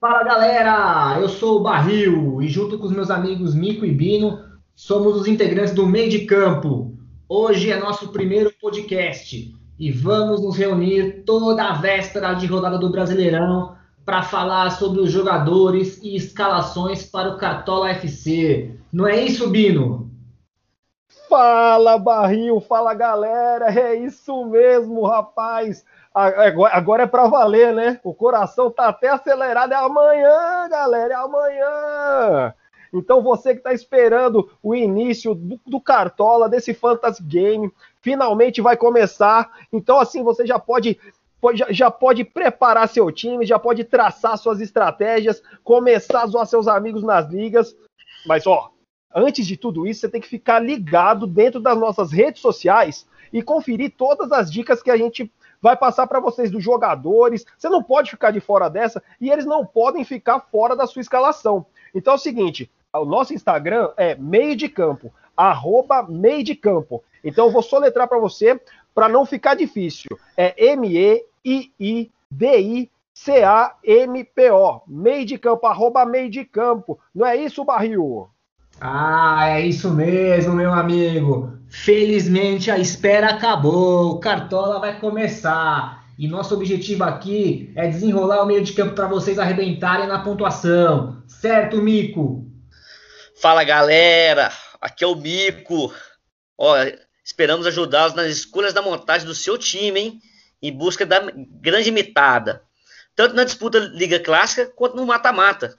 Fala galera, eu sou o Barril e junto com os meus amigos Mico e Bino somos os integrantes do Meio de Campo. Hoje é nosso primeiro podcast e vamos nos reunir toda a véspera de rodada do Brasileirão para falar sobre os jogadores e escalações para o Cartola FC. Não é isso, Bino? Fala, Barril, fala galera, é isso mesmo, rapaz. Agora é para valer, né? O coração tá até acelerado. É amanhã, galera, é amanhã. Então você que está esperando o início do, do, Cartola, desse Fantasy Game, finalmente vai começar. Então assim você já pode, já pode preparar seu time, já pode traçar suas estratégias, começar a zoar seus amigos nas ligas. Mas ó, antes de tudo isso, você tem que ficar ligado dentro das nossas redes sociais e conferir todas as dicas que a gente vai passar para vocês dos jogadores. Você não pode ficar de fora dessa e eles não podem ficar fora da sua escalação. Então é o seguinte, o nosso Instagram é meio de campo, arroba meio de campo. Então eu vou soletrar para você para não ficar difícil. É M-E-I-I-D-I-C-A-M-P-O. Meio de campo, arroba meio de campo. Não é isso, Barril? Ah, é isso mesmo, meu amigo. Felizmente a espera acabou. O Cartola vai começar. E nosso objetivo aqui é desenrolar o meio de campo para vocês arrebentarem na pontuação. Certo, Mico? Fala, galera. Aqui é o Mico. Ó, esperamos ajudá-los nas escolhas da montagem do seu time, hein? Em busca da grande mitada. Tanto na disputa Liga Clássica quanto no mata-mata.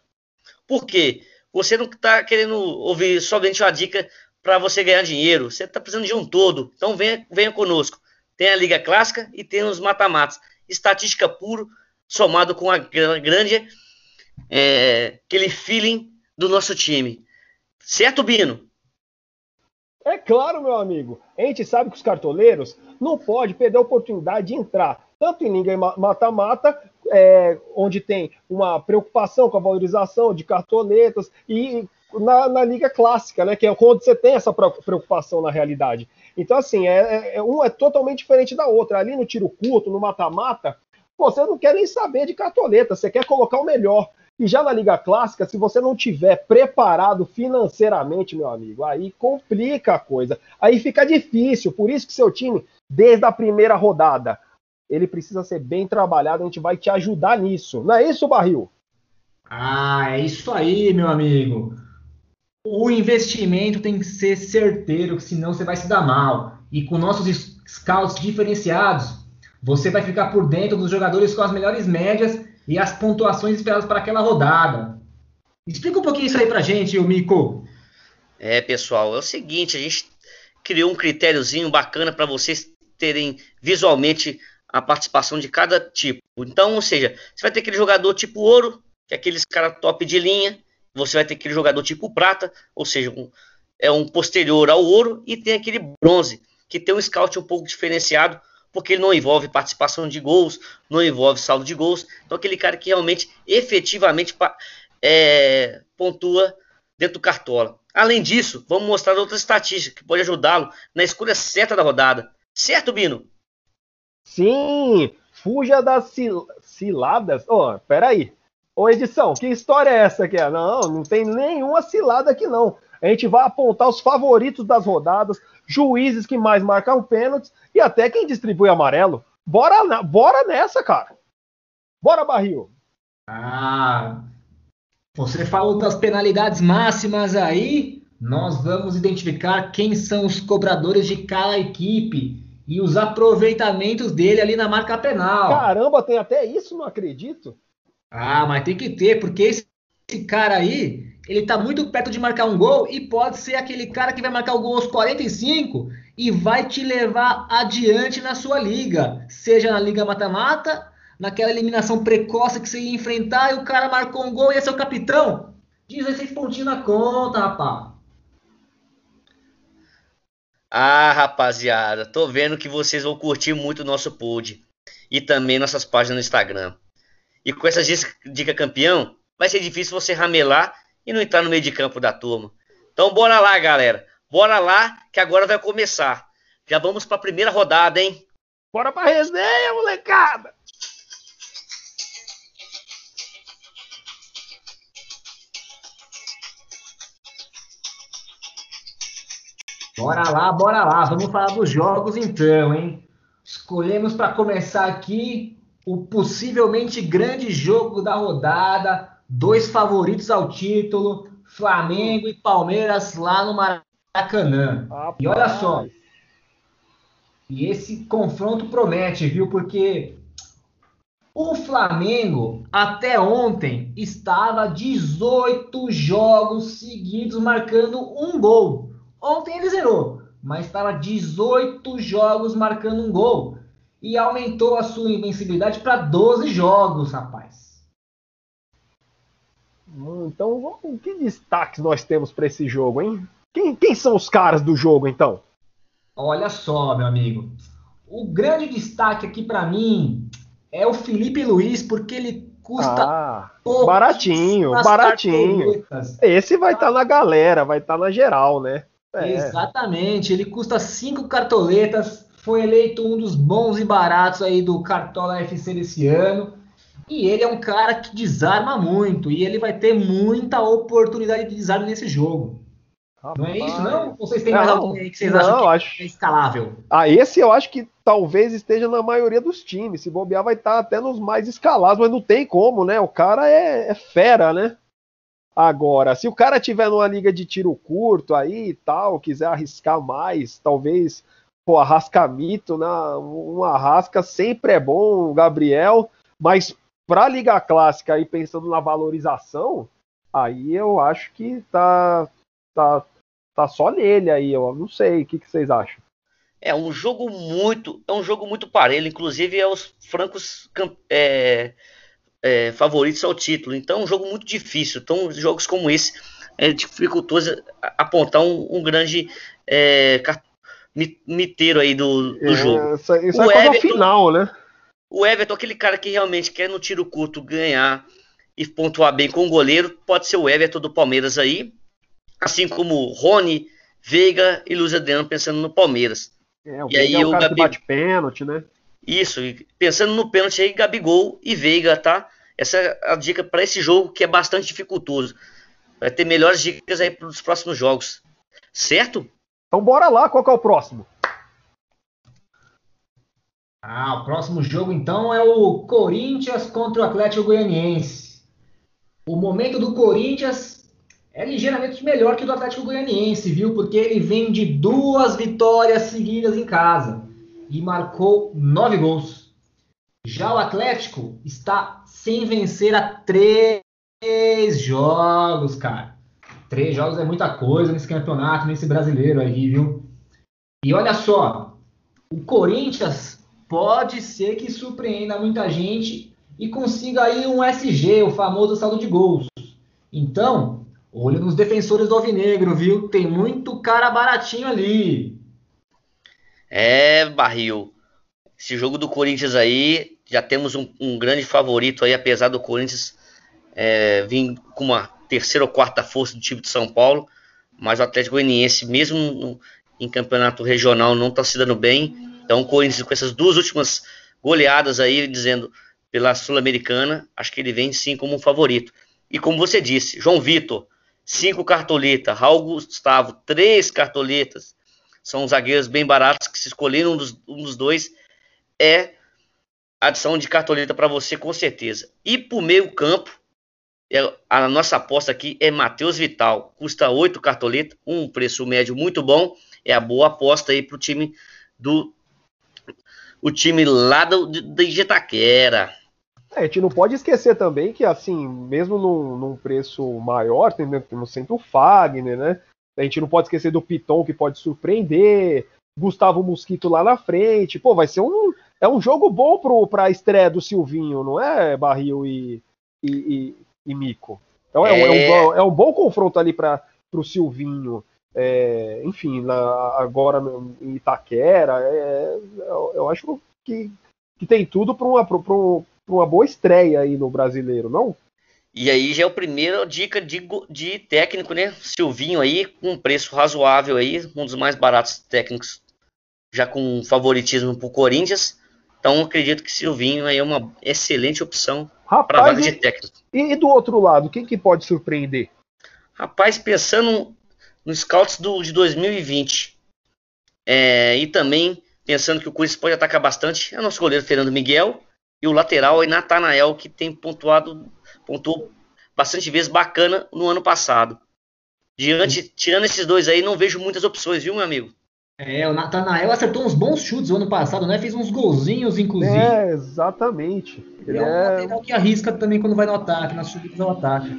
Por quê? Você não está querendo ouvir somente uma dica para você ganhar dinheiro. Você está precisando de um todo. Então venha, venha conosco. Tem a Liga Clássica e tem os mata-matas. Estatística puro, somado com a grande é, aquele feeling do nosso time. Certo, Bino? É claro, meu amigo. A gente sabe que os cartoleiros não podem perder a oportunidade de entrar tanto em Liga mata-mata, é, onde tem uma preocupação com a valorização de cartoletas, e na, na, Liga Clássica, né, que é onde você tem essa preocupação na realidade. Então, assim, é, é, é um é totalmente diferente da outra. Ali no tiro curto, no mata-mata, você não quer nem saber de cartoleta, você quer colocar o melhor. E já na Liga Clássica, se você não tiver preparado financeiramente, meu amigo, aí complica a coisa. Aí fica difícil. Por isso que seu time, desde a primeira rodada, ele precisa ser bem trabalhado. A gente vai te ajudar nisso. Não é isso, Barril? Ah, é isso aí, meu amigo. O investimento tem que ser certeiro, senão você vai se dar mal. E com nossos scouts diferenciados, você vai ficar por dentro dos jogadores com as melhores médias e as pontuações esperadas para aquela rodada. Explica um pouquinho isso aí pra gente, o Mico. É, pessoal, é o seguinte, a gente criou um critériozinho bacana para vocês terem visualmente a participação de cada tipo. Então, ou seja, você vai ter aquele jogador tipo ouro, que é aqueles cara top de linha, você vai ter aquele jogador tipo prata, ou seja, um, é um posterior ao ouro, e tem aquele bronze, que tem um scout um pouco diferenciado, porque ele não envolve participação de gols, não envolve saldo de gols. Então, aquele cara que realmente, efetivamente, é, pontua dentro do cartola. Além disso, vamos mostrar outras estatísticas que pode ajudá-lo na escolha certa da rodada. Certo, Bino? Sim! Fuja das cil ciladas. Ô, oh, peraí. Ô, edição, que história é essa aqui? Não, não tem nenhuma cilada aqui, não. A gente vai apontar os favoritos das rodadas, juízes que mais marcam pênaltis e até quem distribui amarelo. Bora, bora nessa, cara. Bora, Barril. Ah, você falou das penalidades máximas aí. Nós vamos identificar quem são os cobradores de cada equipe e os aproveitamentos dele ali na marca penal. Caramba, tem até isso, não acredito. Ah, mas tem que ter, porque esse, esse cara aí, ele tá muito perto de marcar um gol e pode ser aquele cara que vai marcar o gol aos 45 e vai te levar adiante na sua liga, seja na liga mata-mata, naquela eliminação precoce que você ia enfrentar e o cara marcou um gol e é seu capitão. 16 pontinhos na conta, rapaz. Ah, rapaziada, tô vendo que vocês vão curtir muito o nosso pod e também nossas páginas no Instagram. E com essas dicas campeão, vai ser difícil você ramelar e não entrar no meio de campo da turma. Então bora lá, galera. Bora lá, que agora vai começar. Já vamos para a primeira rodada, hein? Bora pra resenha, molecada! Bora lá, bora lá. Vamos falar dos jogos então, hein? Escolhemos para começar aqui o possivelmente grande jogo da rodada, dois favoritos ao título, Flamengo e Palmeiras lá no Maracanã. Rapaz. E olha só, e esse confronto promete, viu? Porque o Flamengo até ontem estava 18 jogos seguidos marcando um gol. Ontem ele zerou, mas estava 18 jogos marcando um gol e aumentou a sua invencibilidade para 12 jogos, rapaz. Então, que destaques nós temos para esse jogo, hein? Quem, quem são os caras do jogo, então? Olha só, meu amigo. O grande destaque aqui para mim é o Felipe Luiz, porque ele custa ah, baratinho, baratinho. Esse vai estar tá na galera, vai estar tá na geral, né? É. Exatamente, ele custa cinco cartoletas, foi eleito um dos bons e baratos aí do Cartola FC desse ano. E ele é um cara que desarma muito e ele vai ter muita oportunidade de desarme nesse jogo. Rapaz. Não é isso, não? Vocês têm não, mais alguém aí que vocês não, acham que acho... é escalável? Ah, esse eu acho que talvez esteja na maioria dos times. Se bobear, vai estar até nos mais escalados, mas não tem como, né? O cara é, é fera, né? Agora, se o cara tiver numa liga de tiro curto aí e tal, quiser arriscar mais, talvez, pô, arrascamito, né? Um arrasca sempre é bom, Gabriel, mas pra liga clássica aí, pensando na valorização, aí eu acho que tá, tá, tá só nele aí, eu não sei, o que, que vocês acham? É um jogo muito, é um jogo muito parelho, inclusive é os francos é, é, favoritos ao título. Então é um jogo muito difícil. Então jogos como esse é dificultoso apontar um, um grande é, miteiro aí do, do é, jogo. Isso, isso o é Everton, final, né? O Everton, aquele cara que realmente quer no tiro curto ganhar e pontuar bem com o goleiro, pode ser o Everton do Palmeiras aí, assim como Rony, Veiga e Luiz Adriano pensando no Palmeiras. É, o e aí é o, o Gabi... bate pênalti, né? Isso, pensando no pênalti aí, Gabigol e Veiga, tá? Essa é a dica para esse jogo que é bastante dificultoso. Vai ter melhores dicas aí para os próximos jogos. Certo? Então bora lá, qual que é o próximo? Ah, o próximo jogo então é o Corinthians contra o Atlético Goianiense. O momento do Corinthians é ligeiramente melhor que o do Atlético Goianiense, viu? Porque ele vem de duas vitórias seguidas em casa e marcou nove gols. Já o Atlético está sem vencer há três jogos, cara. Três jogos é muita coisa nesse campeonato, nesse brasileiro aí, viu? E olha só, o Corinthians pode ser que surpreenda muita gente e consiga aí um SG, o famoso saldo de gols. Então, olha nos defensores do Alvinegro, viu? Tem muito cara baratinho ali. É, Barril. Esse jogo do Corinthians aí, já temos um, um grande favorito aí, apesar do Corinthians é, vir com uma terceira ou quarta força do time de São Paulo. Mas o Atlético Goianiense, mesmo no, em campeonato regional, não está se dando bem. Então o Corinthians com essas duas últimas goleadas aí, dizendo pela Sul-Americana, acho que ele vem sim como um favorito. E como você disse, João Vitor, cinco cartoletas, Raul Gustavo, três cartoletas, são zagueiros bem baratos que se escolheram um dos, um dos dois é adição de cartoleta para você com certeza. E para meio campo, é, a nossa aposta aqui é Matheus Vital, custa 8 cartoleta, um preço médio muito bom, é a boa aposta aí para o time do o time lá do, de Itaquera. É, a gente não pode esquecer também que, assim, mesmo num, num preço maior, tem, no centro o Fagner, né? A gente não pode esquecer do Piton, que pode surpreender. Gustavo Mosquito lá na frente. Pô, vai ser um. É um jogo bom para a estreia do Silvinho, não é, Barril e, e, e, e Mico? Então é, é... é, um, é um bom confronto ali para o Silvinho. É, enfim, na, agora em Itaquera, é, eu acho que, que tem tudo para uma, uma boa estreia aí no brasileiro, não? E aí já é a primeira dica de, de técnico, né? Silvinho aí, com um preço razoável aí, um dos mais baratos técnicos, já com favoritismo pro Corinthians. Então acredito que Silvinho aí é uma excelente opção para vaga de técnico. E, e, do outro lado, quem que pode surpreender? Rapaz, pensando nos scouts do, de 2020, É, e também, pensando que o Corinthians pode atacar bastante, é o nosso goleiro Fernando Miguel e o lateral é Natanael, que tem pontuado, pontuou bastante vezes bacana no ano passado. Diante, tirando esses dois aí, não vejo muitas opções, viu, meu amigo? É, o Natanael acertou uns bons chutes no ano passado, né? Fez uns golzinhos, inclusive. É, exatamente. Ele é um É. lateral que arrisca também quando vai no ataque, nas subidas ao ataque.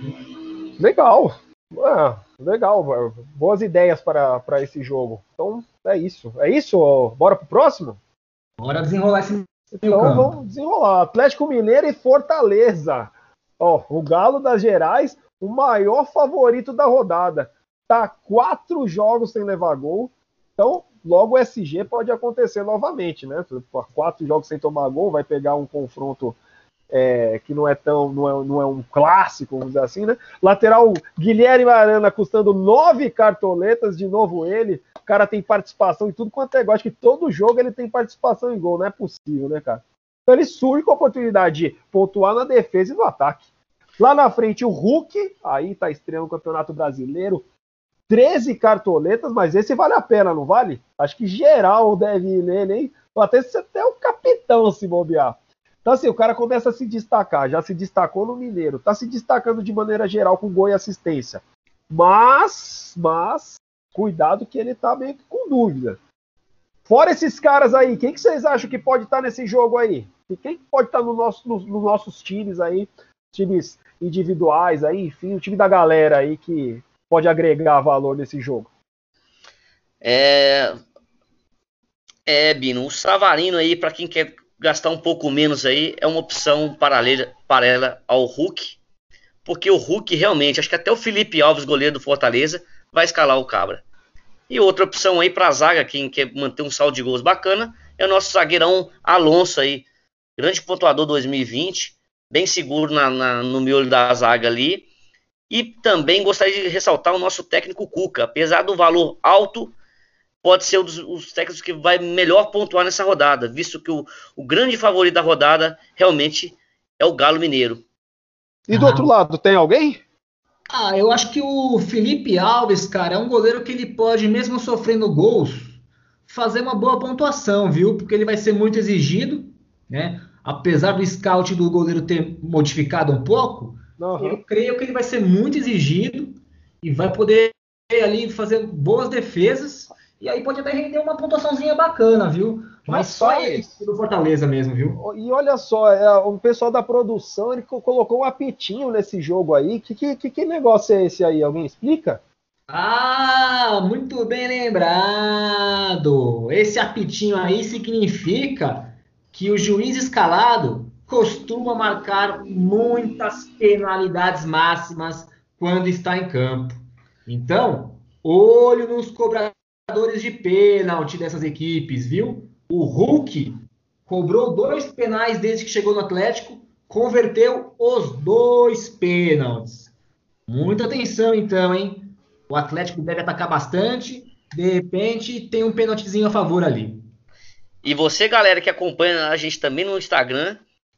Legal. Ah, legal. Boas ideias para, para esse jogo. Então, é isso. É isso? Bora pro próximo? Bora desenrolar esse Então vamos desenrolar. Atlético Mineiro e Fortaleza. Ó, o Galo das Gerais, o maior favorito da rodada. Tá quatro jogos sem levar gol. Então, logo o SG pode acontecer novamente, né? Quatro jogos sem tomar gol, vai pegar um confronto é, que não é tão, não é, não é um clássico, vamos dizer assim, né? Lateral Guilherme Arana custando nove cartoletas, de novo ele. O cara tem participação em tudo quanto é gol. Acho que todo jogo ele tem participação em gol, não é possível, né, cara? Então ele surge com a oportunidade de pontuar na defesa e no ataque. Lá na frente, o Hulk, aí tá estreando o Campeonato Brasileiro. 13 cartoletas, mas esse vale a pena, não vale? Acho que geral deve ir nele, hein? Ou até até o capitão se bobear. Então, assim, o cara começa a se destacar, já se destacou no Mineiro, tá se destacando de maneira geral com gol e assistência. Mas, mas, cuidado que ele tá meio que com dúvida. Fora esses caras aí, quem que vocês acham que pode estar nesse jogo aí? E quem que pode estar no nosso, nos, nos nossos times aí, times individuais aí, enfim, o time da galera aí que pode agregar valor nesse jogo? É, é Bino, o Savarino aí, para quem quer gastar um pouco menos aí, é uma opção paralela, paralela ao Hulk, porque o Hulk realmente, acho que até o Felipe Alves, goleiro do Fortaleza, vai escalar o Cabra. E outra opção aí para a zaga, quem quer manter um saldo de gols bacana, é o nosso zagueirão Alonso aí, grande pontuador 2020, bem seguro na, na, no miolo da zaga ali. E também gostaria de ressaltar o nosso técnico Cuca, apesar do valor alto, pode ser um dos os técnicos que vai melhor pontuar nessa rodada, visto que o, o grande favorito da rodada realmente é o Galo Mineiro. E do Ah. outro lado, tem alguém? Ah, eu acho que o Felipe Alves, cara, é um goleiro que ele pode, mesmo sofrendo gols, fazer uma boa pontuação, viu? Porque ele vai ser muito exigido, né? Apesar do scout do goleiro ter modificado um pouco, Aham. eu creio que ele vai ser muito exigido e vai poder ali fazer boas defesas e aí pode até render uma pontuaçãozinha bacana, viu? Mas só ele do Fortaleza mesmo, viu? E olha só, é, o pessoal da produção ele co- colocou um apitinho nesse jogo aí. Que, que, que, que negócio é esse aí? Alguém explica? Ah, muito bem lembrado. Esse apitinho aí significa que o juiz escalado costuma marcar muitas penalidades máximas quando está em campo. Então, olho nos cobradores de pênalti dessas equipes, viu? O Hulk cobrou dois penais desde que chegou no Atlético, converteu os dois pênaltis. Muita atenção então, hein? O Atlético deve atacar bastante. De repente, tem um pênaltizinho a favor ali. E você, galera que acompanha a gente também no Instagram,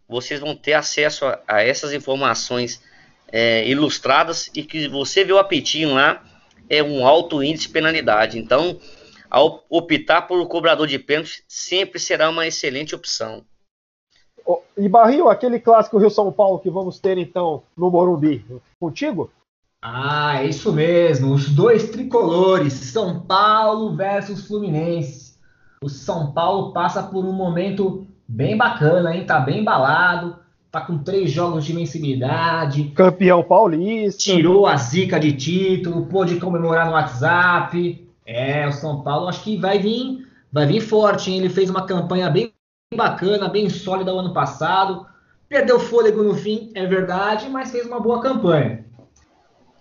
vocês vão ter acesso a, a essas informações é, ilustradas e que você vê o apitinho lá, é um alto índice de penalidade. Então, ao optar por cobrador de pênalti, sempre será uma excelente opção. Ô, E Barril, aquele clássico Rio-São Paulo que vamos ter então no Morumbi, contigo? Ah, é isso mesmo. Os dois tricolores, São Paulo versus Fluminense. O São Paulo passa por um momento bem bacana, hein? Tá bem embalado. Tá com três jogos de invencibilidade. Campeão paulista. tirou a zica de título, pôde comemorar no WhatsApp. É, o São Paulo acho que vai vir, vai vir forte, hein? Ele fez uma campanha bem bacana, bem sólida o ano passado. Perdeu fôlego no fim, é verdade, mas fez uma boa campanha.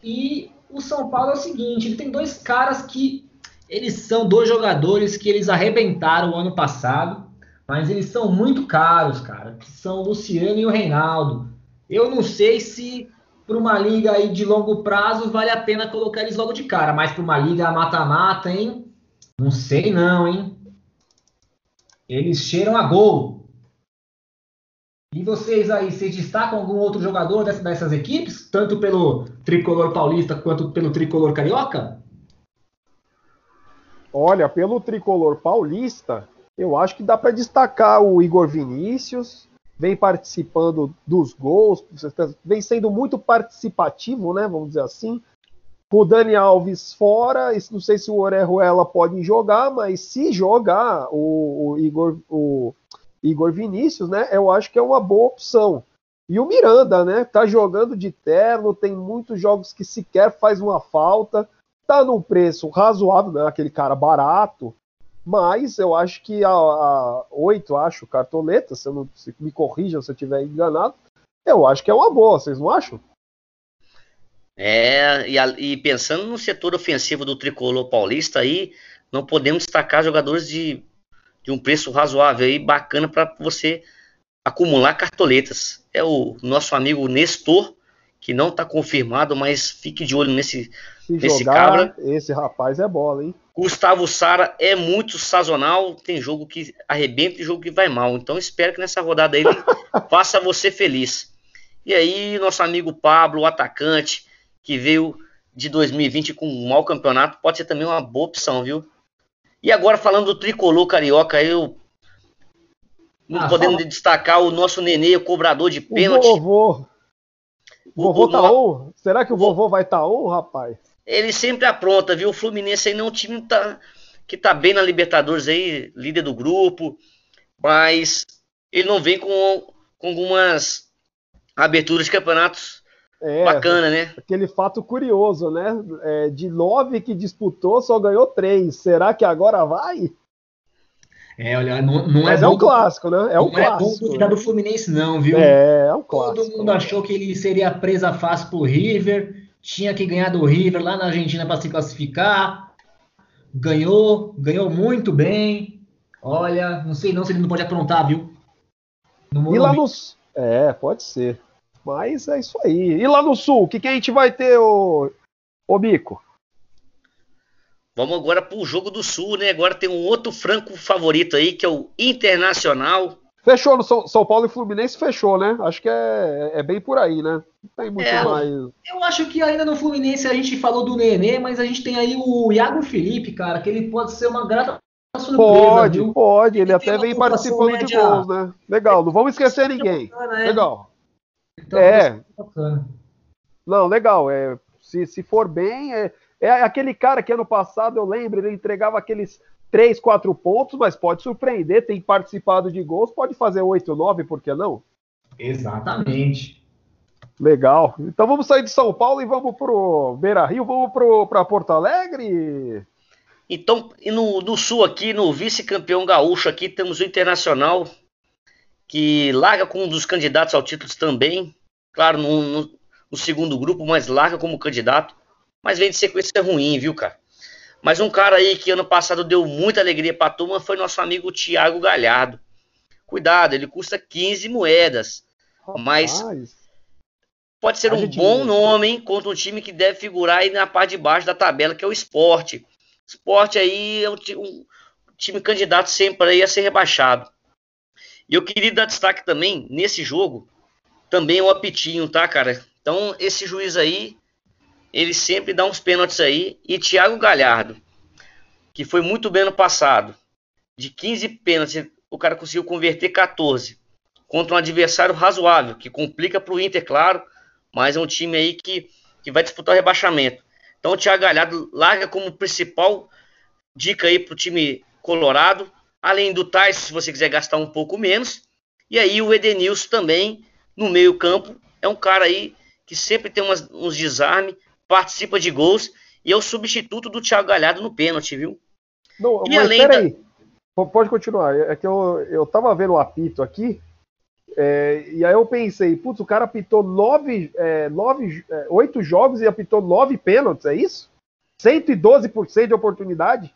E o São Paulo é o seguinte, ele tem dois caras que eles são dois jogadores que eles arrebentaram o ano passado, mas eles são muito caros, cara, que são o Luciano e o Reinaldo. Eu não sei se para uma liga aí de longo prazo vale a pena colocar eles logo de cara, mas para uma liga mata-mata, hein? Não sei não, hein? Eles cheiram a gol. E vocês aí, vocês destacam algum outro jogador dessa- dessas equipes? Tanto pelo tricolor paulista quanto pelo tricolor carioca? Olha, pelo tricolor paulista, eu acho que dá para destacar o Igor Vinícius, vem participando dos gols, vem sendo muito participativo, né? Vamos dizer assim. O Dani Alves fora, não sei se o Orejuela pode jogar, mas se jogar o, o, Igor, o Igor Vinícius, né? Eu acho que é uma boa opção. E o Miranda, né? Tá jogando de terno, tem muitos jogos que sequer faz uma falta tá num preço razoável, não é aquele cara barato, mas eu acho que a, a 8, acho, cartoleta, se, não, se me corrija se eu estiver enganado, eu acho que é uma boa, vocês não acham? É, e, e, pensando no setor ofensivo do tricolor paulista aí, não podemos destacar jogadores de, de um preço razoável aí, bacana para você acumular cartoletas. É o nosso amigo Nestor, que não está confirmado, mas fique de olho nesse, Se nesse jogar, cabra. Esse rapaz é bola, hein? Gustavo Sara é muito sazonal, tem jogo que arrebenta e jogo que vai mal. Então espero que nessa rodada ele faça você feliz. E aí, nosso amigo Pablo, o atacante, que veio de 2020 com um mau campeonato, pode ser também uma boa opção, viu? E agora falando do tricolor carioca, eu não ah, podemos fala... destacar o nosso nenê, o cobrador de pênalti. O vovô. Vovô o, tá on? Será que o vovô vai estar tá rapaz? Ele sempre apronta, viu? O Fluminense aí não é um time tá, que tá bem na Libertadores aí, líder do grupo, mas ele não vem com, com algumas aberturas de campeonatos é, bacana, né? Aquele fato curioso, né? É, de nove que disputou, só ganhou três. Será que agora vai? É, olha, não, não Mas é, é um clássico, né? É um não clássico. Não é bom do Fluminense, não, viu? É, é um clássico. Todo mundo achou que ele seria presa fácil pro River, tinha que ganhar do River lá na Argentina para se classificar. Ganhou, ganhou muito bem. Olha, não sei não se ele não pode aprontar, viu? e lá no É, pode ser. Mas é isso aí. E lá no Sul, o que, que a gente vai ter, ô, ô Bico? Vamos agora para o jogo do Sul, né? Agora tem um outro franco favorito aí, que é o Internacional. Fechou no São, São Paulo e Fluminense, fechou, né? Acho que é, é bem por aí, né? Não tem muito é, mais. Eu acho que ainda no Fluminense a gente falou do Nenê, mas a gente tem aí o Iago Felipe, cara, que ele pode ser uma grata surpresa. Pode, viu? pode. Ele, ele até vem participando média... de gols, né? Legal, não vamos esquecer ninguém. Bacana, é. Legal. Então, é. Não, legal. É, se, se for bem, é, é aquele cara que ano passado, eu lembro, ele entregava aqueles 3, 4 pontos, mas pode surpreender, tem participado de gols, pode fazer 8, 9, por que não? Exatamente. Legal. Então vamos sair de São Paulo e vamos pro Beira Rio, vamos para Porto Alegre? Então, no, no sul aqui, no vice-campeão gaúcho aqui, temos o Internacional, que larga como um dos candidatos ao título também. Claro, no, no, no segundo grupo, mas larga como candidato mas vem de sequência ruim, viu, cara? Mas um cara aí que ano passado deu muita alegria pra turma foi nosso amigo Thiago Galhardo. Cuidado, ele custa 15 moedas. Mas pode ser um bom nome, hein, contra um time que deve figurar aí na parte de baixo da tabela, que é o esporte. Esporte aí é um, um time candidato sempre aí a ser rebaixado. E eu queria dar destaque também nesse jogo, também o apitinho, tá, cara? Então, esse juiz aí ele sempre dá uns pênaltis aí. E Thiago Galhardo, que foi muito bem no passado, de 15 pênaltis, o cara conseguiu converter 14 contra um adversário razoável, que complica para o Inter, claro, mas é um time aí que, que vai disputar o rebaixamento. Então o Thiago Galhardo larga como principal dica aí para o time colorado, além do Tais, se você quiser gastar um pouco menos. E aí o Edenilson também, no meio campo, é um cara aí que sempre tem umas, uns desarmes, participa de gols e é o substituto do Thiago Galhardo no pênalti, viu? Não, e além peraí, da... pode continuar. É que eu, eu tava vendo o apito aqui, é, e aí eu pensei, putz, o cara apitou nove, é, nove, é, oito jogos e apitou nove pênaltis, é isso? 112% de oportunidade?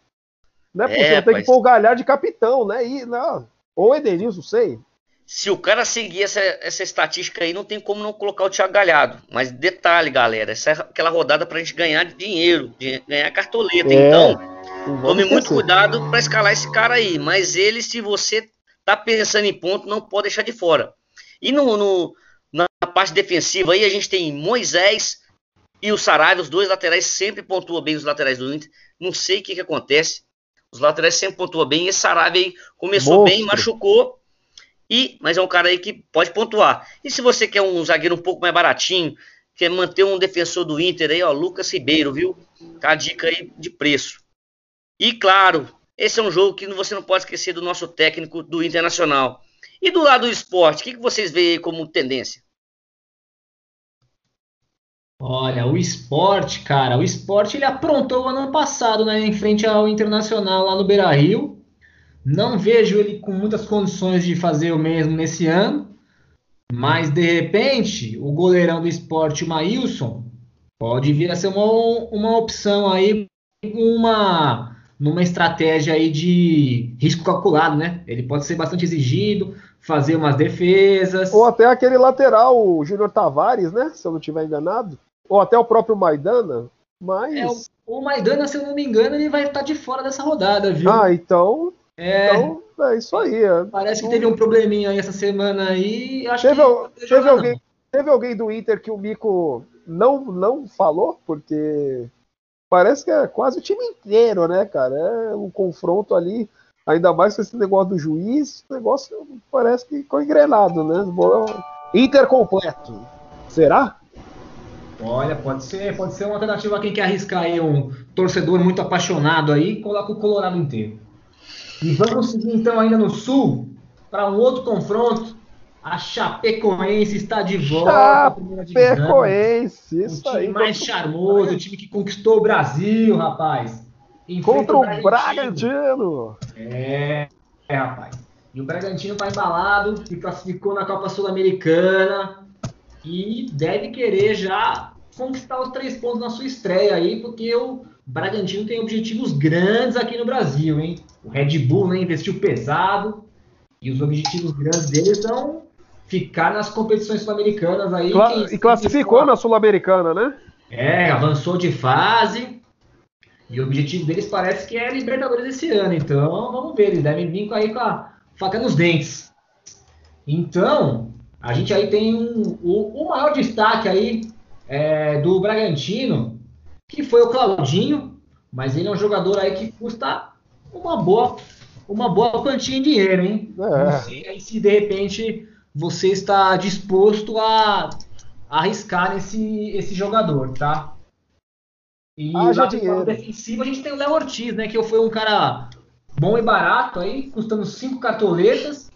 Não é possível, é, tem que pôr o Galhardo de capitão, né? E, não, ou Edenilson, sei se o cara seguir essa, essa estatística aí, não tem como não colocar o Thiago Galhardo. Mas detalhe, galera, essa é aquela rodada para a gente ganhar dinheiro, ganhar cartoleta. É, então, tome muito cuidado para escalar esse cara aí. Mas ele, se você tá pensando em ponto, não pode deixar de fora. E no, no na parte defensiva aí, a gente tem Moisés e o Saraiva, os dois laterais sempre pontuam bem os laterais do Inter. Não sei o que, que acontece. Os laterais sempre pontuam bem. Esse Sarabia aí começou Monstro. bem, machucou. E, mas é um cara aí que pode pontuar. E se você quer um zagueiro um pouco mais baratinho, quer manter um defensor do Inter aí, ó, Lucas Ribeiro, viu? Tá a dica aí de preço. E claro, esse é um jogo que você não pode esquecer do nosso técnico do Internacional. E do lado do esporte, o que, que vocês veem como tendência? Olha, o esporte, cara, o esporte ele aprontou ano passado, né, em frente ao Internacional lá no Beira Rio. Não vejo ele com muitas condições de fazer o mesmo nesse ano, mas de repente o goleirão do esporte, o Maílson, pode vir a ser uma, uma opção aí, uma numa estratégia aí de risco calculado, né? Ele pode ser bastante exigido, fazer umas defesas. Ou até aquele lateral, o Júnior Tavares, né? Se eu não estiver enganado. Ou até o próprio Maidana. Mas. É, o, o Maidana, se eu não me engano, ele vai estar de fora dessa rodada, viu? Ah, então. É, então, é isso aí. É. Parece que teve um probleminha aí essa semana aí. Acho teve, que teve, alguém, teve alguém do Inter que o Mico não, não falou, porque parece que é quase o time inteiro, né, cara? É um confronto ali. Ainda mais com esse negócio do juiz, o negócio parece que ficou engrenado, né? Inter completo. Será? Olha, pode ser, pode ser uma alternativa a quem quer arriscar aí um torcedor muito apaixonado aí, coloca o Colorado inteiro. E vamos seguir então ainda no sul para um outro confronto. A Chapecoense está de volta. Chapecoense, isso o time aí. mais charmoso, o time que conquistou o Brasil, rapaz. Contra o Bragantino. Bragantino. É, é, rapaz. E o Bragantino tá embalado, se classificou na Copa Sul-Americana e deve querer já conquistar os três pontos na sua estreia aí, porque o Bragantino tem objetivos grandes aqui no Brasil, hein? O Red Bull né, investiu pesado e os objetivos grandes deles são ficar nas competições sul-americanas aí. Cla e classificou na Sul-Americana, né? É, avançou de fase e o objetivo deles parece que é Libertadores esse ano. Então, vamos ver, eles devem vir aí com a faca nos dentes. Então, a gente aí tem um, o, o maior destaque aí é, do Bragantino, que foi o Claudinho, mas ele é um jogador aí que custa uma boa, uma boa quantia em dinheiro, hein? É. Não sei aí se de repente você está disposto a, a arriscar nesse esse jogador, tá? E Haja lá dinheiro. defensivo a gente tem o Léo Ortiz, né? Que foi um cara bom e barato aí, custando cinco cartoletas,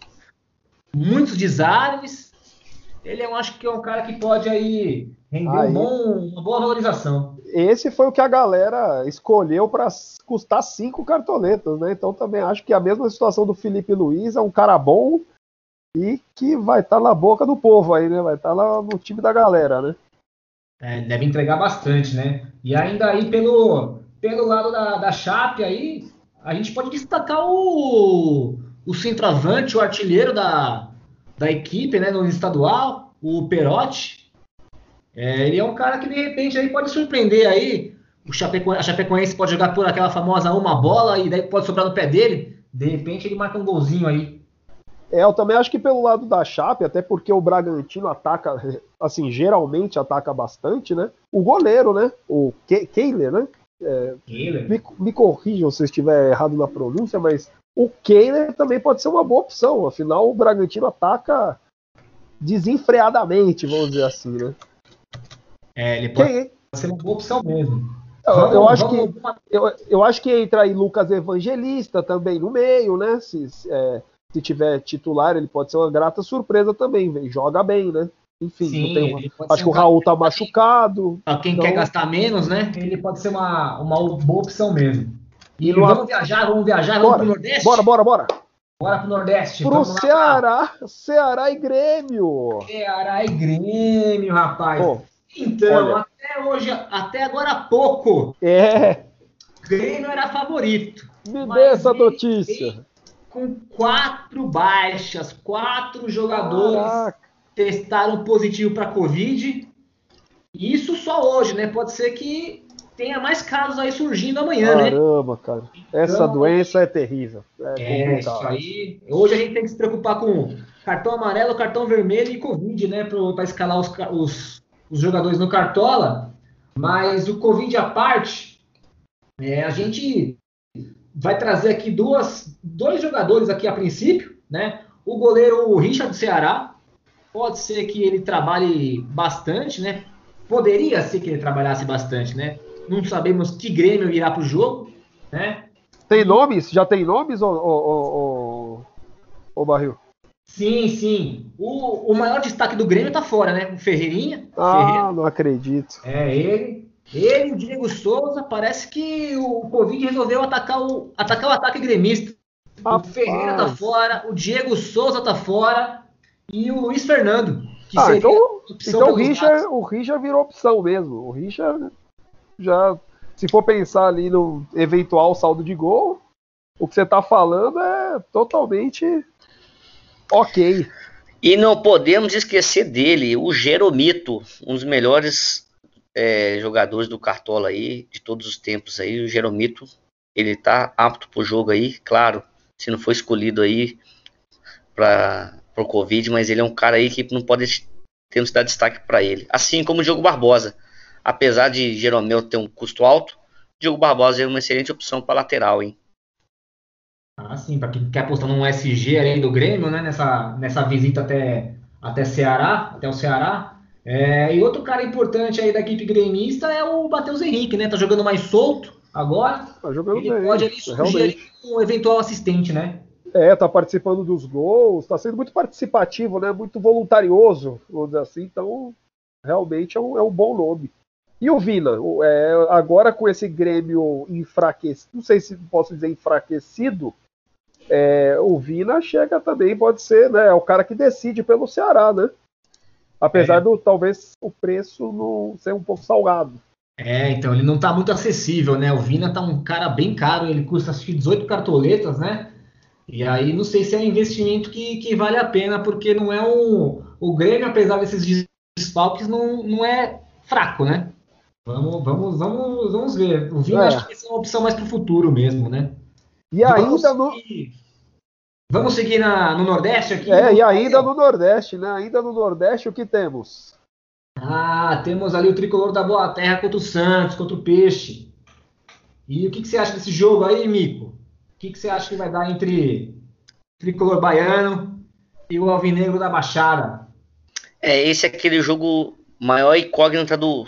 muitos desarmes. Ele eu acho que é um cara que pode aí render aí. Um bom, uma boa valorização. Esse foi o que a galera escolheu para custar cinco cartoletas, né? Então também acho que a mesma situação do Felipe Luiz é um cara bom e que vai estar tá na boca do povo aí, né? Vai estar tá lá no time da galera, né? É, deve entregar bastante, né? E ainda aí pelo, pelo lado da, da Chape aí, a gente pode destacar o, o centroavante, o artilheiro da, da equipe, né, no estadual, o Perotti. É, ele é um cara que de repente aí pode surpreender aí. O Chapeco, a Chapecoense pode jogar por aquela famosa uma bola e daí pode sobrar no pé dele. De repente ele marca um golzinho aí. É, eu também acho que pelo lado da Chape, até porque o Bragantino ataca, assim, geralmente ataca bastante, né? O goleiro, né? O Ke Keiler, né? É, me, me corrijam se eu estiver errado na pronúncia, mas o Keiler também pode ser uma boa opção. Afinal, o Bragantino ataca desenfreadamente, vamos dizer assim, né? É, ele pode Quem... ser uma boa opção mesmo. Eu, vamos, eu acho vamos... que eu, eu acho que entra aí Lucas Evangelista também no meio, né? Se, é, se tiver titular, ele pode ser uma grata surpresa também, véio. joga bem, né? Enfim, Sim, uma... acho que o Raul tá machucado. Pra quem então... quer gastar menos, né? Ele pode ser uma, uma boa opção mesmo. E vamos viajar, vamos viajar, bora, vamos pro Nordeste? Bora, bora, bora. Bora pro Nordeste. Pro Ceará, pra... Ceará e Grêmio. Ceará e Grêmio, rapaz. Pô, então, olha. até hoje, até agora há pouco. É. Grêmio era favorito. Me dê essa notícia com quatro baixas, quatro jogadores Caraca. testaram positivo para Covid. Isso só hoje, né? Pode ser que tenha mais casos aí surgindo amanhã, Caramba, né? Caramba, cara. Então, Essa doença é terrível. É, é isso aí. Hoje a gente tem que se preocupar com cartão amarelo, cartão vermelho e Covid, né? Para escalar os, os, os, jogadores no Cartola. Mas o Covid à parte, é, a gente vai trazer aqui duas, dois jogadores aqui a princípio, né? O goleiro Richard Ceará, pode ser que ele trabalhe bastante, né? Poderia ser que ele trabalhasse bastante, né? Não sabemos que Grêmio irá para o jogo, né? Tem nomes? Já tem nomes, ô, ô, ô, ô, Barril? Sim, sim. O, o maior destaque do Grêmio tá fora, né? O Ferreirinha. Ah, Ferreira. não acredito. É, ele. Ele e o Diego Souza, parece que o Covid resolveu atacar o, atacar o ataque gremista. Rapaz. O Ferreira tá fora, o Diego Souza tá fora e o Luiz Fernando. Que Ah, então, então o, Richard, o Richard virou opção mesmo. O Richard já, se for pensar ali no eventual saldo de gol, o que você tá falando é totalmente ok. E não podemos esquecer dele, o Jeromito, um dos melhores é, jogadores do Cartola aí, de todos os tempos aí. O Jeromito, ele tá apto pro jogo aí, claro, se não for escolhido aí para pro Covid, mas ele é um cara aí que não pode temos que dar destaque para ele. Assim como o Diogo Barbosa. Apesar de Jeromel ter um custo alto, Diogo Barbosa é uma excelente opção para lateral, hein? Ah, sim, para quem quer apostar num SG ali do Grêmio, né? Nessa, nessa visita até, até Ceará, até o Ceará. É, e outro cara importante aí da equipe gremista é o Matheus Henrique, né? Tá jogando mais solto agora. Tá jogando Ele bem. pode ali surgir realmente. ali um eventual assistente, né? É, tá participando dos gols, tá sendo muito participativo, né? Muito voluntarioso, vamos dizer assim. Então, realmente é um, é um bom nome. E o Vina, o- é, agora com esse Grêmio enfraquecido, não sei se posso dizer enfraquecido, é, o Vina chega também, pode ser, né? É o cara que decide pelo Ceará, né? Apesar É. do talvez o preço não ser um pouco salgado. É, então ele não tá muito acessível, né? O Vina tá um cara bem caro, ele custa acho que 18 cartoletas, né? E aí não sei se é um investimento que, que vale a pena, porque não é um. O Grêmio, apesar desses desfalques, não, não é fraco, né? Vamos, vamos, vamos, vamos ver. O Vina É. acho que vai ser uma opção mais pro futuro mesmo, né? E ainda no, Vamos seguir na, no Nordeste aqui? é, e ainda no Nordeste, né? Ainda no Nordeste o que temos? Ah, temos ali o tricolor da Boa Terra contra o Santos, contra o Peixe. E o que, que você acha desse jogo aí, Mico? O que, que você acha que vai dar entre tricolor baiano e o alvinegro da Baixada? É, esse é aquele jogo maior incógnita do,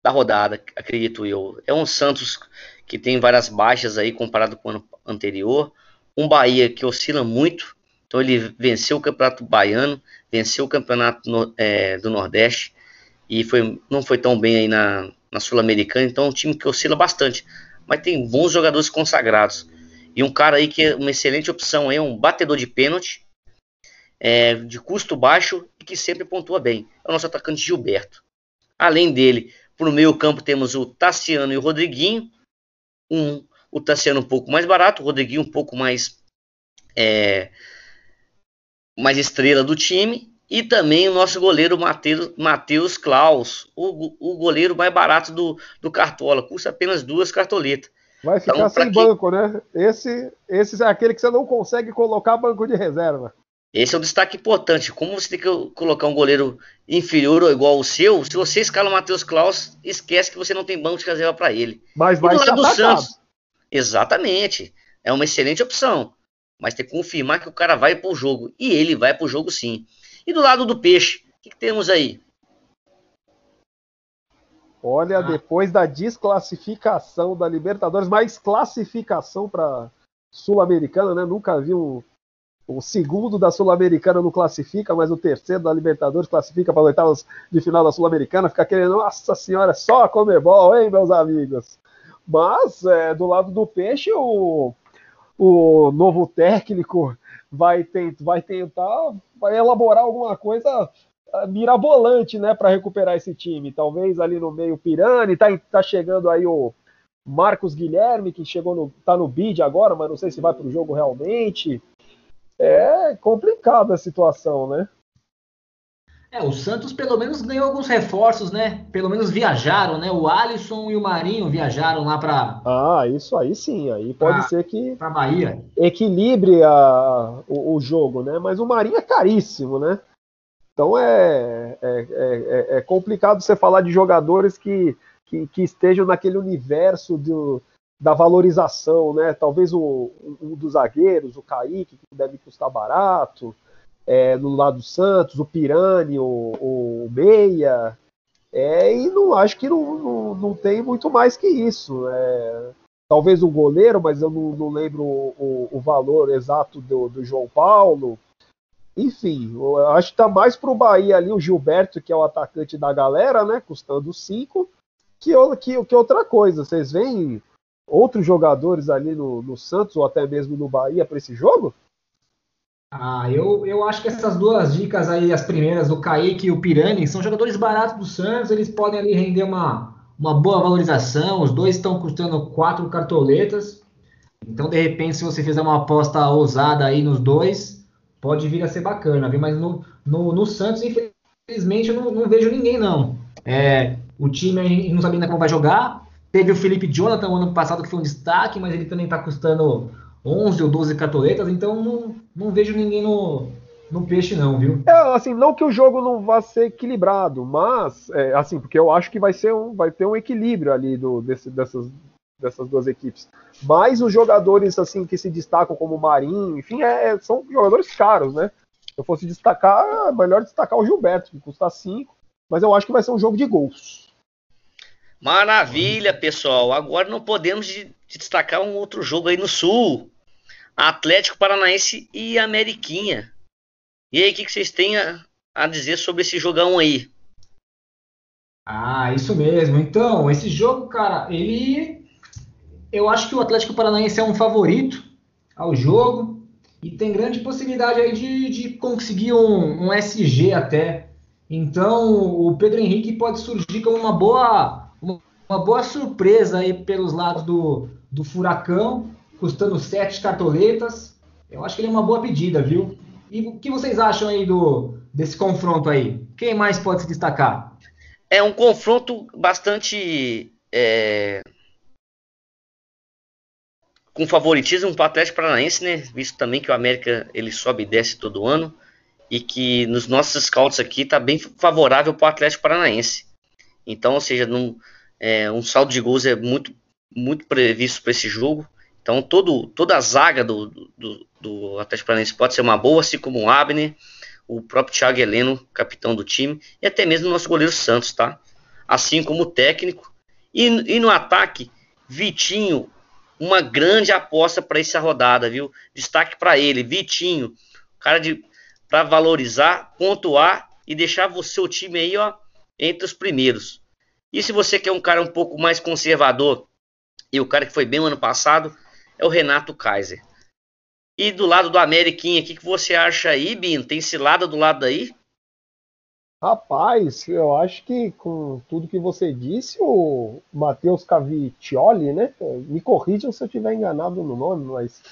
da rodada, acredito eu. É um Santos que tem várias baixas aí comparado com o ano anterior. Um Bahia que oscila muito. Então ele venceu o Campeonato Baiano, venceu o Campeonato no- é, do Nordeste e foi, não foi tão bem aí na, na Sul-Americana. Então é um time que oscila bastante, mas tem bons jogadores consagrados. E um cara aí que é uma excelente opção aí, um batedor de pênalti, é, de custo baixo e que sempre pontua bem. É o nosso atacante Gilberto. Além dele, por meio campo temos o Tassiano e o Rodriguinho. Um, o Tassiano um pouco mais barato, o Rodriguinho um pouco mais é, mais estrela do time. E também o nosso goleiro Mateus, Matheus Klaus, o, o goleiro mais barato do, do Cartola. Custa apenas duas cartoletas. Vai ficar Então, sem quem- banco, né? Esse, esse é aquele que você não consegue colocar banco de reserva. Esse é um destaque importante. Como você tem que colocar um goleiro inferior ou igual ao seu, se você escala o Matheus Klaus, esquece que você não tem banco de reserva para ele. Mas E vai do ser lado do atacado. Santos, exatamente. É uma excelente opção. Mas tem que confirmar que o cara vai pro jogo. E ele vai pro jogo sim. E do lado do peixe, o que, que temos aí? Olha, Ah. depois da desclassificação da Libertadores, mais classificação para Sul-Americana, né? Nunca vi um, o segundo da Sul-Americana não classifica, mas o terceiro da Libertadores classifica para as oitavas de final da Sul-Americana. Fica querendo, nossa senhora, é só a Comebol, hein, meus amigos? Mas, é, do lado do Peixe, o, o novo técnico vai, tent, vai tentar, vai elaborar alguma coisa ah, mirabolante, né, para recuperar esse time. Talvez ali no meio Pirani, tá, tá chegando aí o Marcos Guilherme, que chegou no, tá no bid agora, mas não sei se vai para o jogo realmente. É complicada a situação, né? É, o Santos pelo menos ganhou alguns reforços, né? Pelo menos viajaram, né? O Alisson e o Marinho viajaram lá para Ah, isso aí sim, aí pode Ah. ser que para Bahia. equilibre a, o, o jogo, né? Mas o Marinho é caríssimo, né? Então é, é, é, é complicado você falar de jogadores que, que, que estejam naquele universo do, da valorização, né? Talvez o, um dos zagueiros, o Kaique, que deve custar barato, é, no lado do Santos, o Pirani, o, o Meia, é, e não acho que não, não, não, tem muito mais que isso. É, talvez o goleiro, mas eu não, não lembro o, o, valor exato do, do João Paulo. Enfim, eu acho que está mais para o Bahia ali, o Gilberto, que é o atacante da galera, né? Custando 5, que, que, que outra coisa. Vocês veem outros jogadores ali no, no Santos ou até mesmo no Bahia para esse jogo? Ah, eu, eu acho que essas duas dicas aí, as primeiras, do Kaique e o Pirani, são jogadores baratos do Santos, eles podem ali render uma, uma boa valorização, os dois estão custando quatro cartoletas, então de repente se você fizer uma aposta ousada aí nos dois, pode vir a ser bacana, viu? mas no, no, no Santos, infelizmente, eu não, não vejo ninguém não. É, o time não sabe ainda como vai jogar, teve o Felipe Jonathan ano passado que foi um destaque, mas ele também está custando 11 ou 12 cartoletas, então não, não vejo ninguém no, no peixe não, viu? É, assim, não que o jogo não vá ser equilibrado, mas, é, assim, porque eu acho que vai, ser um, vai ter um equilíbrio ali do, desse, dessas, dessas duas equipes. Mas os jogadores, assim, que se destacam como o Marinho, enfim, é, é são jogadores caros, né? Se eu fosse destacar, é melhor destacar o Gilberto, que custa 5, mas eu acho que vai ser um jogo de gols. Maravilha, pessoal. Agora não podemos destacar um outro jogo aí no Sul. Atlético Paranaense e Ameriquinha. E aí, o que, que vocês têm a, a dizer sobre esse jogão aí? Ah, isso mesmo. Então, esse jogo, cara, ele. Eu acho que o Atlético Paranaense é um favorito ao jogo e tem grande possibilidade aí de, de conseguir um, um SG até. Então, o Pedro Henrique pode surgir como uma boa, uma, boa surpresa aí pelos lados do, do Furacão custando sete cartoletas. Eu acho que ele é uma boa pedida, viu? E o que vocês acham aí do, desse confronto aí? Quem mais pode se destacar? É um confronto bastante é, com favoritismo para o Atlético Paranaense, né? Visto também que o América ele sobe e desce todo ano e que nos nossos scouts aqui está bem favorável para o Atlético Paranaense. Então, ou seja, num, é, um saldo de gols é muito muito previsto para esse jogo. Então todo, toda a zaga do, do, do Atlético Paranaense pode ser uma boa, assim como o Abner, o próprio Thiago Heleno, capitão do time, e até mesmo o nosso goleiro Santos, tá? Assim como o técnico. E, e no ataque, Vitinho, uma grande aposta para essa rodada, viu? Destaque para ele, Vitinho, cara de para valorizar, pontuar e deixar o seu time aí, ó, entre os primeiros. E se você quer um cara um pouco mais conservador e o cara que foi bem no ano passado, é o Renato Kaiser. E do lado do Ameriquinha, o que, que você acha aí, Bino? Tem cilada do lado daí? Rapaz, eu acho que com tudo que você disse, o Matheus Caviccioli, né? Me corrijam se eu estiver enganado no nome, mas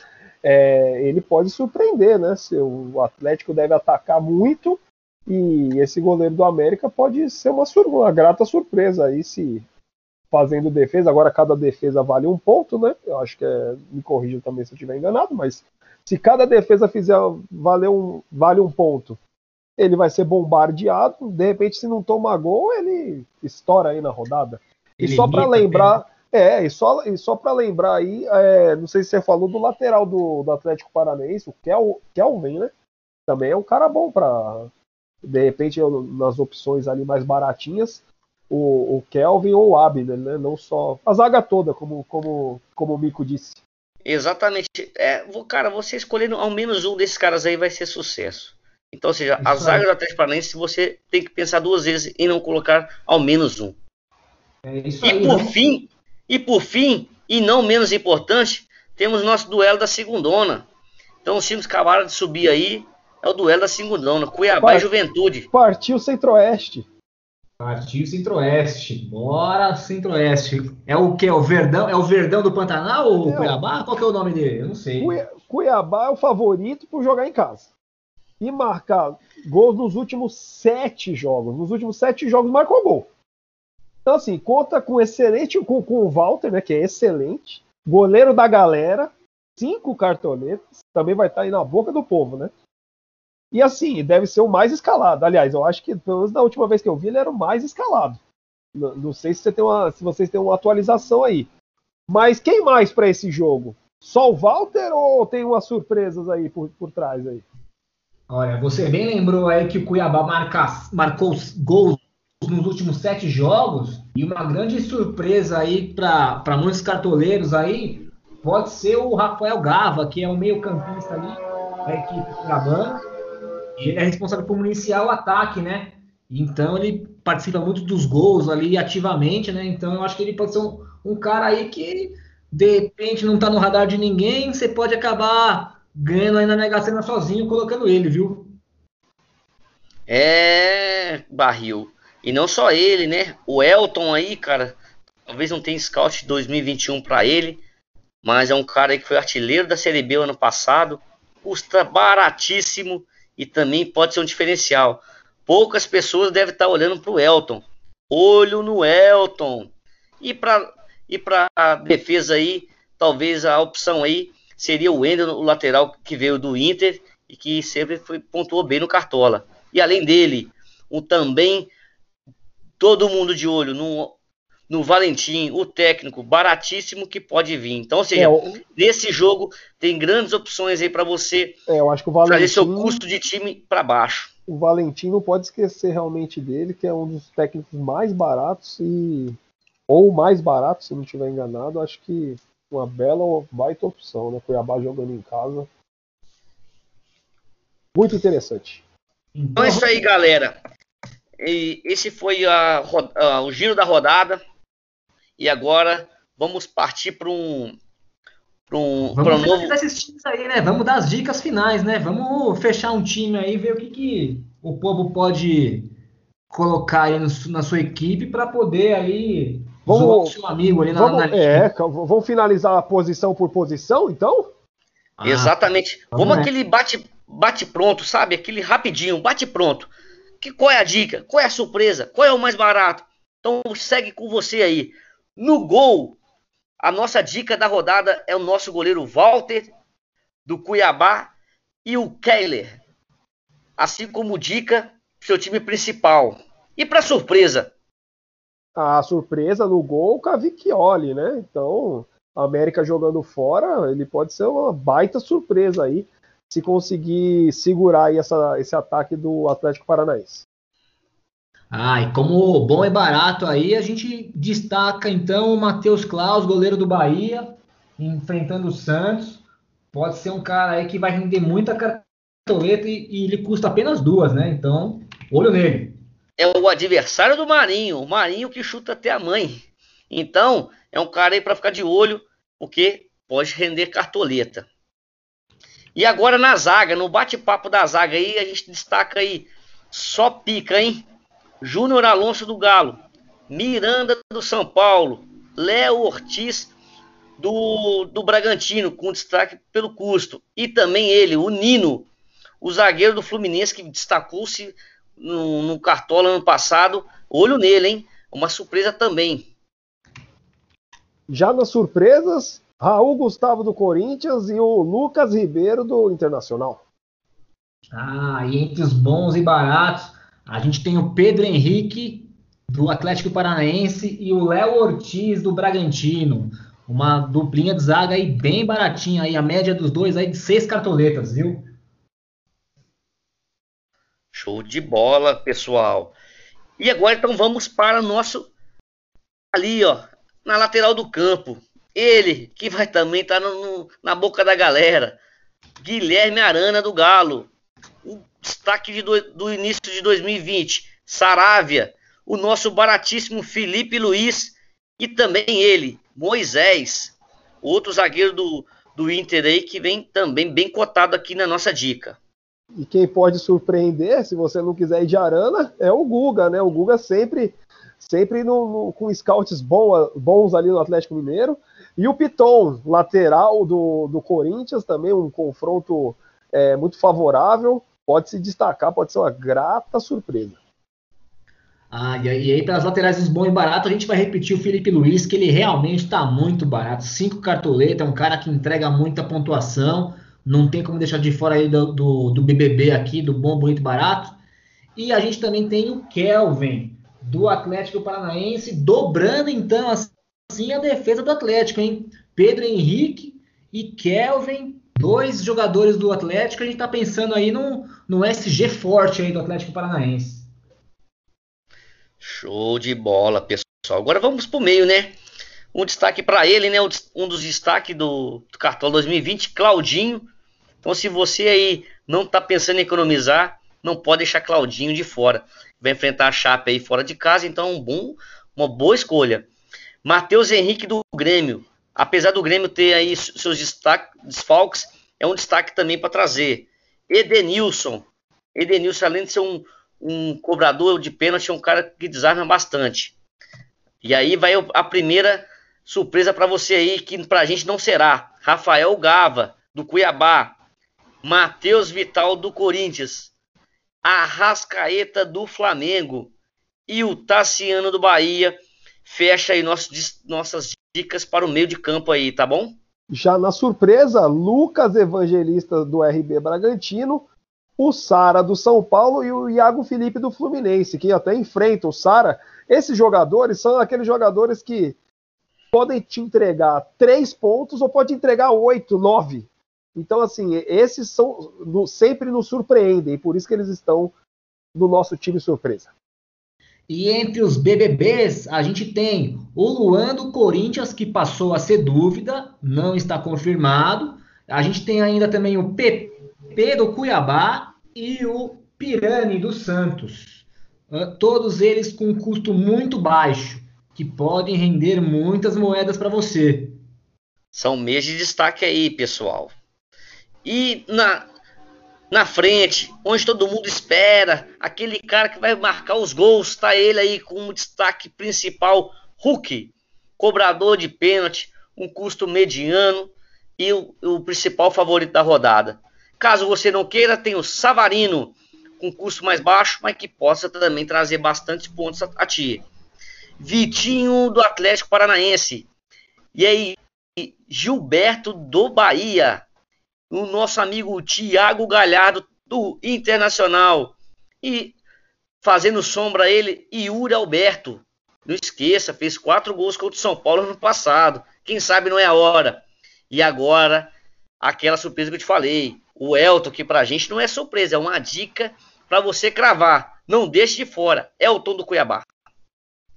é, ele pode surpreender, né? Se o Atlético deve atacar muito e esse goleiro do América pode ser uma, uma grata surpresa aí se fazendo defesa. Agora cada defesa vale um ponto, né? Eu acho que é, me corrija também se eu estiver enganado, mas se cada defesa fizer valer um, vale um ponto, ele vai ser bombardeado. De repente, se não toma gol, ele estoura aí na rodada. E só para lembrar, é, e só, e só para lembrar aí, é, não sei se você falou do lateral do, do Atlético Paranaense, o Kel, Kelvin, né? Também é um cara bom para de repente nas opções ali mais baratinhas o, o Kelvin ou o Abner, né? Não só a zaga toda, como, como, como o Mico disse. Exatamente. É, cara, você escolhendo ao menos um desses caras aí vai ser sucesso. Então, ou seja, a zaga do Atlético Paranaense você tem que pensar duas vezes em não colocar ao menos um. É isso e aí, por né? fim, e por fim, e não menos importante, temos nosso duelo da segundona. Então os times acabaram de subir aí. É o duelo da segundona, Cuiabá Part... e Juventude. Partiu Centro-Oeste. Partiu Centro-Oeste. Bora Centro-Oeste. É o que? É o Verdão? É o Verdão do Pantanal ou é, Cuiabá? Qual que é o nome dele? Eu não sei. Cuiabá é o favorito por jogar em casa. E marcar gols nos últimos sete jogos. Nos últimos sete jogos marcou gol. Então, assim, conta com excelente, com, com o Walter, né? Que é excelente. Goleiro da galera. Cinco cartoletas. Também vai estar aí na boca do povo, né? E assim, deve ser o mais escalado. Aliás, eu acho que, pelo menos da última vez que eu vi, ele era o mais escalado. Não, não sei se, você tem uma, se vocês têm uma atualização aí. Mas quem mais para esse jogo? Só o Walter ou tem umas surpresas aí por, por trás aí? Olha, você bem lembrou aí que o Cuiabá marca, marcou gols nos últimos sete jogos e uma grande surpresa aí para muitos cartoleiros aí pode ser o Rafael Gava, que é o meio campista ali da equipe Cuiabá. Ele é responsável por iniciar o ataque, né? Então ele participa muito dos gols ali ativamente, né? Então eu acho que ele pode ser um, um cara aí que de repente não tá no radar de ninguém, você pode acabar ganhando aí na Mega sozinho colocando ele, viu? É, barril. E não só ele, né? O Elton aí, cara, talvez não tenha scout 2021 para ele, mas é um cara que foi artilheiro da Série B ano passado, custa baratíssimo e também pode ser um diferencial poucas pessoas devem estar olhando para o Elton. Olho no Elton. E para e para a defesa aí, talvez a opção aí seria o Wendel, o lateral que veio do Inter e que sempre foi, pontuou bem no Cartola. E além dele, o também todo mundo de olho no, no Valentim, o técnico baratíssimo que pode vir. Então, ou seja, é, o... nesse jogo tem grandes opções aí para você é, eu acho que o Valentim... fazer seu custo de time para baixo o Valentim não pode esquecer realmente dele, que é um dos técnicos mais baratos e ou mais barato, se não estiver enganado, acho que uma bela baita opção, né? Cuiabá jogando em casa. Muito interessante. Então é isso aí, galera. E esse foi a, a, o giro da rodada. E agora vamos partir para um um, Vamos um novo... esses times aí, né? Vamos dar as dicas finais, né? Vamos fechar um time aí, ver o que, que o povo pode colocar aí no, na sua equipe para poder aí vamos, o seu amigo ali na, vamos, na É, vamos finalizar a posição por posição, então? Ah, Exatamente. Vamos, vamos aquele bate, bate pronto, sabe? Aquele rapidinho, bate pronto. Que, qual é a dica? Qual é a surpresa? Qual é o mais barato? Então segue com você aí. No gol, a nossa dica da rodada é o nosso goleiro Walter, do Cuiabá, e o Keiler. Assim como dica, seu time principal. E para surpresa? A surpresa no gol, o Cavicchioli, né? Então, a América jogando fora, ele pode ser uma baita surpresa aí, se conseguir segurar aí essa, esse ataque do Atlético Paranaense. Ah, e como bom e barato aí, a gente destaca então o Matheus Klaus, goleiro do Bahia, enfrentando o Santos. Pode ser um cara aí que vai render muita cartoleta e, e ele custa apenas duas, né? Então, olho nele. É o adversário do Marinho, o Marinho que chuta até a mãe. Então, é um cara aí para ficar de olho, porque pode render cartoleta. E agora na zaga, no bate-papo da zaga aí, a gente destaca aí só pica, hein? Júnior Alonso do Galo, Miranda do São Paulo, Léo Ortiz do, do Bragantino, com destaque pelo custo. E também ele, o Nino, o zagueiro do Fluminense, que destacou-se no, no Cartola ano passado. Olho nele, hein? Uma surpresa também. Já nas surpresas, Raul Gustavo do Corinthians e o Lucas Ribeiro do Internacional. Ah, e entre os bons e baratos, a gente tem o Pedro Henrique, do Atlético Paranaense, e o Léo Ortiz, do Bragantino. Uma duplinha de zaga aí bem baratinha, aí, a média dos dois aí de seis cartoletas, viu? Show de bola, pessoal. E agora então vamos para o nosso ali, ó, na lateral do campo. Ele que vai também estar tá na boca da galera. Guilherme Arana do Galo destaque do, do início de 2020, Saravia, o nosso baratíssimo Felipe Luiz e também ele, Moisés, outro zagueiro do, do Inter aí que vem também bem cotado aqui na nossa dica. E quem pode surpreender, se você não quiser ir de Arana, é o Guga, né? O Guga sempre, sempre no, no, com scouts bom, bons ali no Atlético Mineiro. E o Piton, lateral do, do Corinthians, também um confronto é, muito favorável pode se destacar, pode ser uma grata surpresa. Ah, e aí, pelas laterais dos bons e baratos, a gente vai repetir o Felipe Luiz, que ele realmente está muito barato. Cinco cartoletas, é um cara que entrega muita pontuação. Não tem como deixar de fora aí do, do, do BBB aqui, do bom, bonito, barato. E a gente também tem o Kelvin, do Atlético Paranaense, dobrando então as assim a defesa do Atlético, hein? Pedro Henrique e Kelvin, dois jogadores do Atlético. A gente tá pensando aí no, no SG forte aí do Atlético Paranaense. Show de bola, pessoal. Agora vamos pro meio, né? Um destaque para ele, né? Um dos destaques do, do Cartola 2020, Claudinho. Então, se você aí não tá pensando em economizar, não pode deixar Claudinho de fora. Vai enfrentar a Chape aí fora de casa, então um bom, uma boa escolha. Matheus Henrique do Grêmio. Apesar do Grêmio ter aí seus destaque, desfalques, é um destaque também para trazer. Edenilson. Edenilson, além de ser um, um cobrador de pênalti, é um cara que desarma bastante. E aí vai a primeira surpresa para você aí, que para a gente não será. Rafael Gava, do Cuiabá. Matheus Vital, do Corinthians. Arrascaeta, do Flamengo. E o Tassiano, do Bahia. Fecha aí nossos, nossas dicas para o meio de campo aí, tá bom? Já na surpresa, Lucas Evangelista, do RB Bragantino o Sara do São Paulo e o Iago Felipe do Fluminense, que até enfrentam o Sara. Esses jogadores são aqueles jogadores que podem te entregar três pontos ou pode entregar oito, nove. Então, assim, esses são sempre nos surpreendem, por isso que eles estão no nosso time surpresa. E entre os BBBs, a gente tem o Luan do Corinthians, que passou a ser dúvida, não está confirmado. A gente tem ainda também o PP do Cuiabá e o Pirani do Santos. Todos eles com um custo muito baixo, que podem render muitas moedas para você. São meses de destaque aí, pessoal. E na, na frente, onde todo mundo espera, aquele cara que vai marcar os gols, está ele aí com um destaque principal, Hulk, cobrador de pênalti, um custo mediano e o, o principal favorito da rodada. Caso você não queira, tem o Savarino, com custo mais baixo, mas que possa também trazer bastante pontos a, a ti. Vitinho do Atlético Paranaense. E aí, Gilberto do Bahia. O nosso amigo Thiago Galhardo do Internacional. E fazendo sombra a ele, Yuri Alberto. Não esqueça, fez quatro gols contra o São Paulo no passado. Quem sabe não é a hora. E agora, aquela surpresa que eu te falei o Elton, que pra gente não é surpresa, é uma dica para você cravar. Não deixe de fora. Elton do Cuiabá.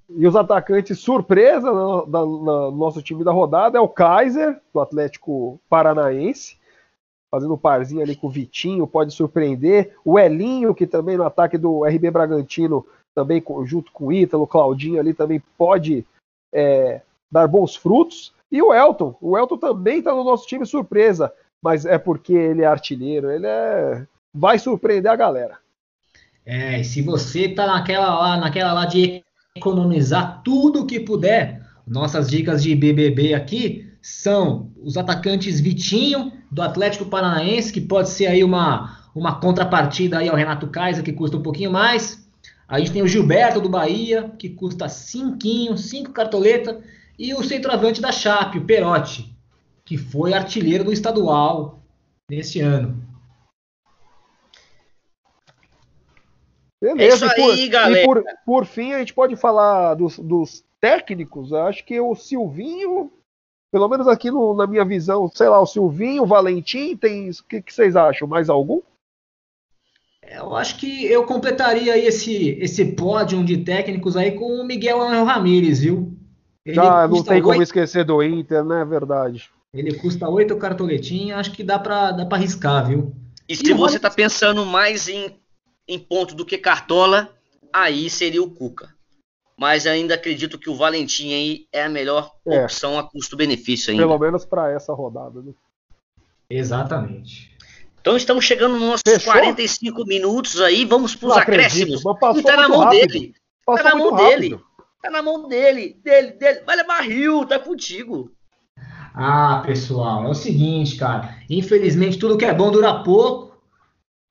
E os atacantes surpresa no, no, no nosso time da rodada é o Kaiser, do Atlético Paranaense, fazendo parzinho ali com o Vitinho, pode surpreender. O Elinho, que também no ataque do RB Bragantino, também junto com o Ítalo, Claudinho ali também pode é, dar bons frutos. E o Elton, o Elton também está no nosso time surpresa mas é porque ele é artilheiro, ele é vai surpreender a galera. É, e se você tá naquela lá, naquela lá de economizar tudo que puder, nossas dicas de BBB aqui são os atacantes Vitinho do Atlético Paranaense, que pode ser aí uma uma contrapartida aí ao Renato Kaiser, que custa um pouquinho mais. A gente tem o Gilberto do Bahia, que custa cinquinho, cinco cartoleta, e o centroavante da Chape, o Perotti, que foi artilheiro do estadual nesse ano. Beleza, é isso aí, por, galera. E por, por fim, a gente pode falar dos, dos técnicos. Acho que o Silvinho, pelo menos aqui no, na minha visão, sei lá, o Silvinho, o Valentim, tem. O que, que vocês acham? Mais algum? Eu acho que eu completaria esse, esse pódio de técnicos aí com o Miguel Angel Ramírez, viu? Ele ah, não tem como esquecer do Inter, né? É verdade. Ele custa oito cartoletinhas, acho que dá para dá pra arriscar, viu? E, e se você está pensando mais em, em ponto do que cartola, aí seria o Cuca. Mas ainda acredito que o Valentim aí é a melhor é. opção a custo-benefício ainda. Pelo menos para essa rodada, né? Exatamente. Então estamos chegando nos nossos Fechou? 45 minutos aí, vamos para os acréscimos. E tá na mão rápido. dele. Passou tá na mão rápido. dele. Tá na mão dele. Dele, dele. Vai levar rio, tá contigo. Ah, pessoal, é o seguinte, cara. Infelizmente, tudo que é bom dura pouco.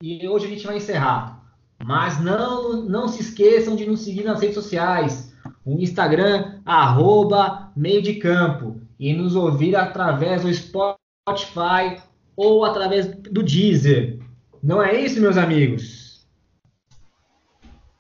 E hoje a gente vai encerrar. Mas não, não se esqueçam de nos seguir nas redes sociais. O Instagram, arroba meio de campo. E nos ouvir através do Spotify ou através do Deezer. Não é isso, meus amigos?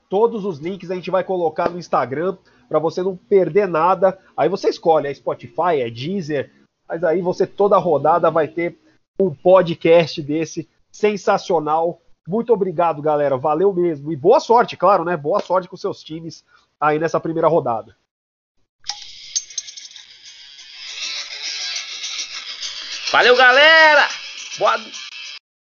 Todos os links a gente vai colocar no Instagram para você não perder nada. Aí você escolhe, é Spotify, é Deezer, mas aí você toda rodada vai ter um podcast desse sensacional. Muito obrigado, galera. Valeu mesmo. E boa sorte, claro, né? Boa sorte com seus times aí nessa primeira rodada. Valeu, galera! Boa